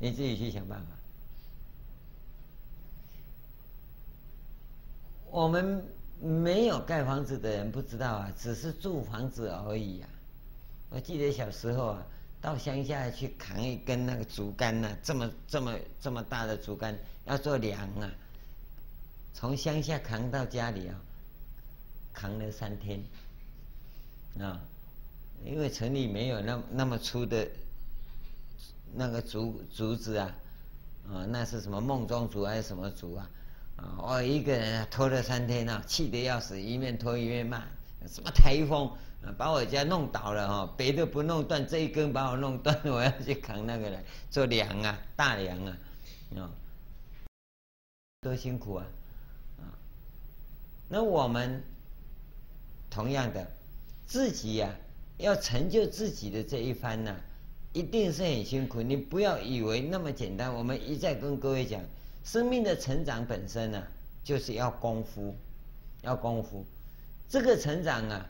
你自己去想办法。我们没有盖房子的人不知道啊，只是住房子而已啊。我记得小时候啊，到乡下去扛一根那个竹竿呐，这么这么这么大的竹竿，要做梁啊。从乡下扛到家里啊，扛了三天，啊，因为城里没有那那么粗的，那个竹竹子啊，啊，那是什么梦中竹还是什么竹啊？啊，我一个人拖了三天啊，气得要死，一面拖一面骂，什么台风啊，把我家弄倒了哈，别的不弄断，这一根把我弄断，我要去扛那个来做梁啊，大梁啊，啊，多辛苦啊！那我们同样的，自己呀、要成就自己的这一番呢、一定是很辛苦。你不要以为那么简单。我们一再跟各位讲，生命的成长本身呢、啊，就是要功夫，要功夫。这个成长啊，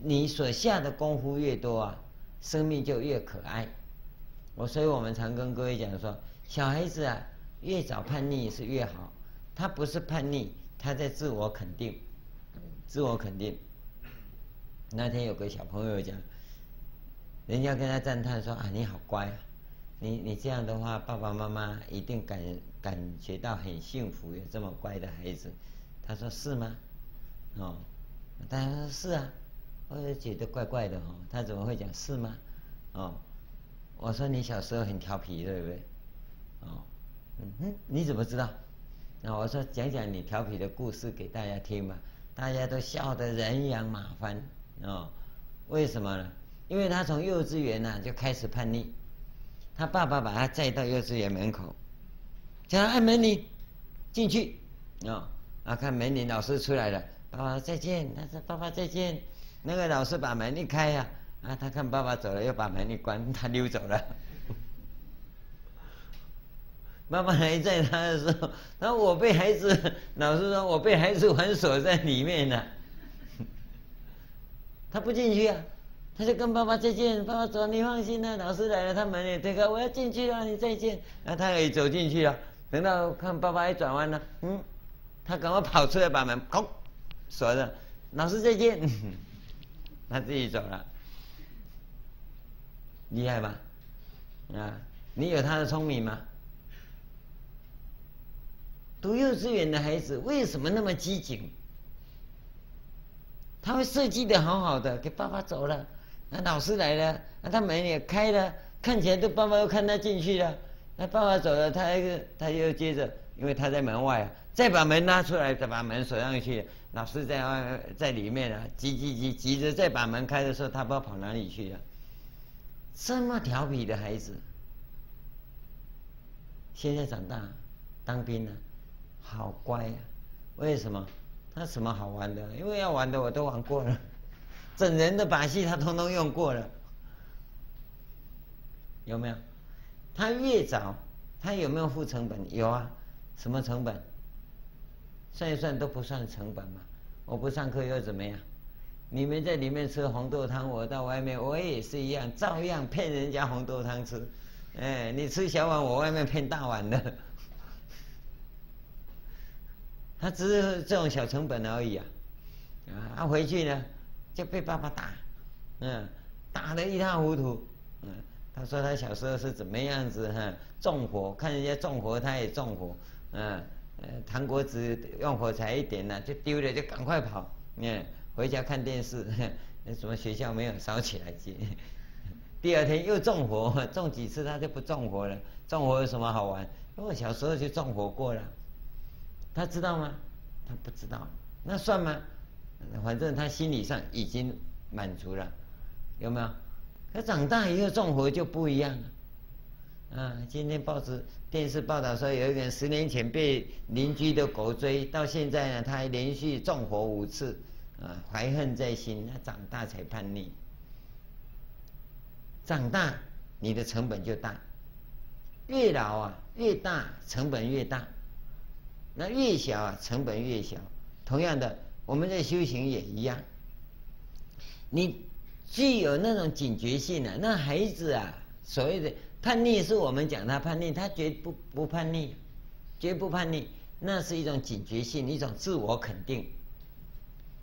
你所下的功夫越多啊，生命就越可爱。我所以我们常跟各位讲说，小孩子啊，越早叛逆是越好。他不是叛逆。他在自我肯定，自我肯定，那天有个小朋友讲，人家跟他赞叹说啊，你好乖啊，你你这样的话，爸爸妈妈一定感感觉到很幸福，有这么乖的孩子。他说是吗？哦，大家说是啊，我也觉得怪怪的哦，他怎么会讲是吗？哦，我说你小时候很调皮，对不对？哦，嗯哼，你怎么知道？那我说讲讲你调皮的故事给大家听吧，大家都笑得人仰马翻哦。为什么呢？因为他从幼稚园呢、就开始叛逆，他爸爸把他载到幼稚园门口，叫他按门铃进去哦。啊，看门铃老师出来了，爸爸再见。他说爸爸再见。那个老师把门一开呀、啊，啊，他看爸爸走了，又把门一关，他溜走了。妈妈还在他的时候，然后我被孩子，老师说我被孩子反锁在里面了。<laughs> 他不进去啊，他就跟爸爸再见，爸爸说，你放心了，老师来了，他门也推开，我要进去了，你再见。然后，他也走进去了，等到看爸爸一转弯了，嗯，他赶快跑出来把门砰锁着，老师再见，<laughs> 他自己走了，厉害吧？啊，你有他的聪明吗？读幼稚园的孩子为什么那么机警？他会设计的好好的，给爸爸走了，那老师来了，那他门也开了，看起来都爸爸又看他进去了，那爸爸走了，他又他又接着，因为他在门外啊，再把门拉出来，再把门锁上去，老师在外在里面啊，急急急急着再把门开的时候，他不知道跑哪里去了。这么调皮的孩子，现在长大当兵了。好乖呀、啊，为什么？他什么好玩的？因为要玩的我都玩过了，<laughs> 整人的把戏他通通用过了，有没有？他越早，他有没有付成本？有啊，什么成本？算一算都不算成本嘛。我不上课又怎么样？你们在里面吃红豆汤，我到外面我也是一样，照样骗人家红豆汤吃。哎，你吃小碗，我外面骗大碗的。他只是这种小成本而已啊，啊，他回去呢就被爸爸打，嗯，打得一塌糊涂，嗯，他说他小时候是怎么样子哈，纵火，看人家纵火他也纵火，嗯，呃，糖果纸用火柴一点呢就丢了就赶快跑，嗯，回家看电视，<laughs> 那什么学校没有烧起来去，<laughs> 第二天又纵火，纵几次他就不纵火了，纵火有什么好玩？因为我小时候就纵火过了。他知道吗？他不知道，那算吗？反正他心理上已经满足了，有没有？可长大以后纵火就不一样了。啊，今天报纸、电视报道说，有一个人十年前被邻居的狗追，到现在呢，他还连续纵火五次，啊，怀恨在心。他长大才叛逆，长大你的成本就大，越老啊越大，成本越大。那越小啊，成本越小。同样的，我们在修行也一样。你具有那种警觉性啊，那孩子啊，所谓的叛逆，是我们讲他叛逆，他绝不不叛逆，绝不叛逆，那是一种警觉性，一种自我肯定。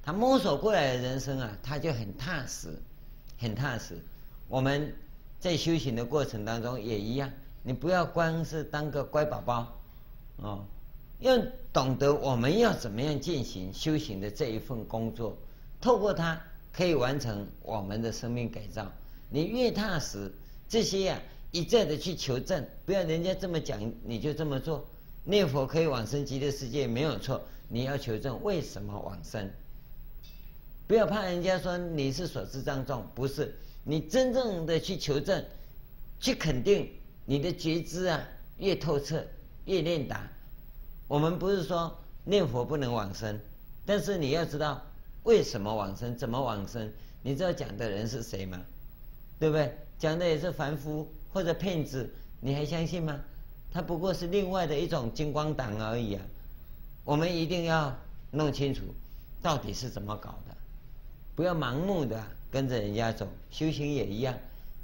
他摸索过来的人生啊，他就很踏实，很踏实。我们在修行的过程当中也一样，你不要光是当个乖宝宝，哦。要懂得我们要怎么样进行修行的这一份工作，透过它可以完成我们的生命改造。你越踏实，这些呀、啊、一再的去求证，不要人家这么讲你就这么做。念佛可以往生极乐世界没有错，你要求证为什么往生。不要怕人家说你是所知障重，不是，你真正的去求证，去肯定你的觉知啊越透彻越练达。我们不是说念佛不能往生，但是你要知道为什么往生，怎么往生？你知道讲的人是谁吗？对不对？讲的也是凡夫或者骗子，你还相信吗？他不过是另外的一种金光党而已啊！我们一定要弄清楚到底是怎么搞的，不要盲目的跟着人家走。修行也一样，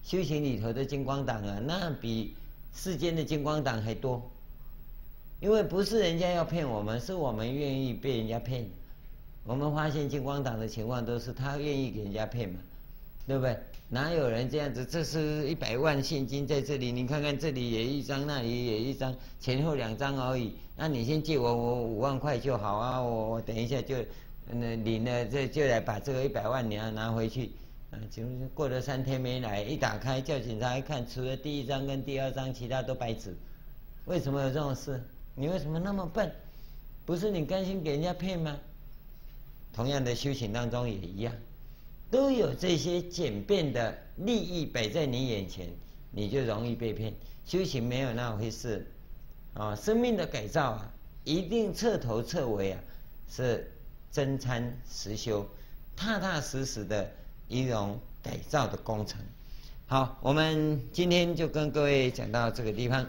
修行里头的金光党啊，那比世间的金光党还多。因为不是人家要骗我们，是我们愿意被人家骗。我们发现金光党的情况都是他愿意给人家骗嘛，对不对？哪有人这样子？这是一百万现金在这里，你看看这里也一张，那里也一张，前后两张而已。那你先借我我五万块就好啊，我我等一下就那领了这就来把这个一百万你要拿回去。啊，就过了三天没来，一打开叫警察一看，除了第一张跟第二张，其他都白纸。为什么有这种事？你为什么那么笨？不是你甘心给人家骗吗？同样的修行当中也一样，都有这些简便的利益摆在你眼前，你就容易被骗。修行没有那回事，啊，生命的改造啊，一定彻头彻尾啊，是真参实修，踏踏实实的。一种改造的工程。好，我们今天就跟各位讲到这个地方。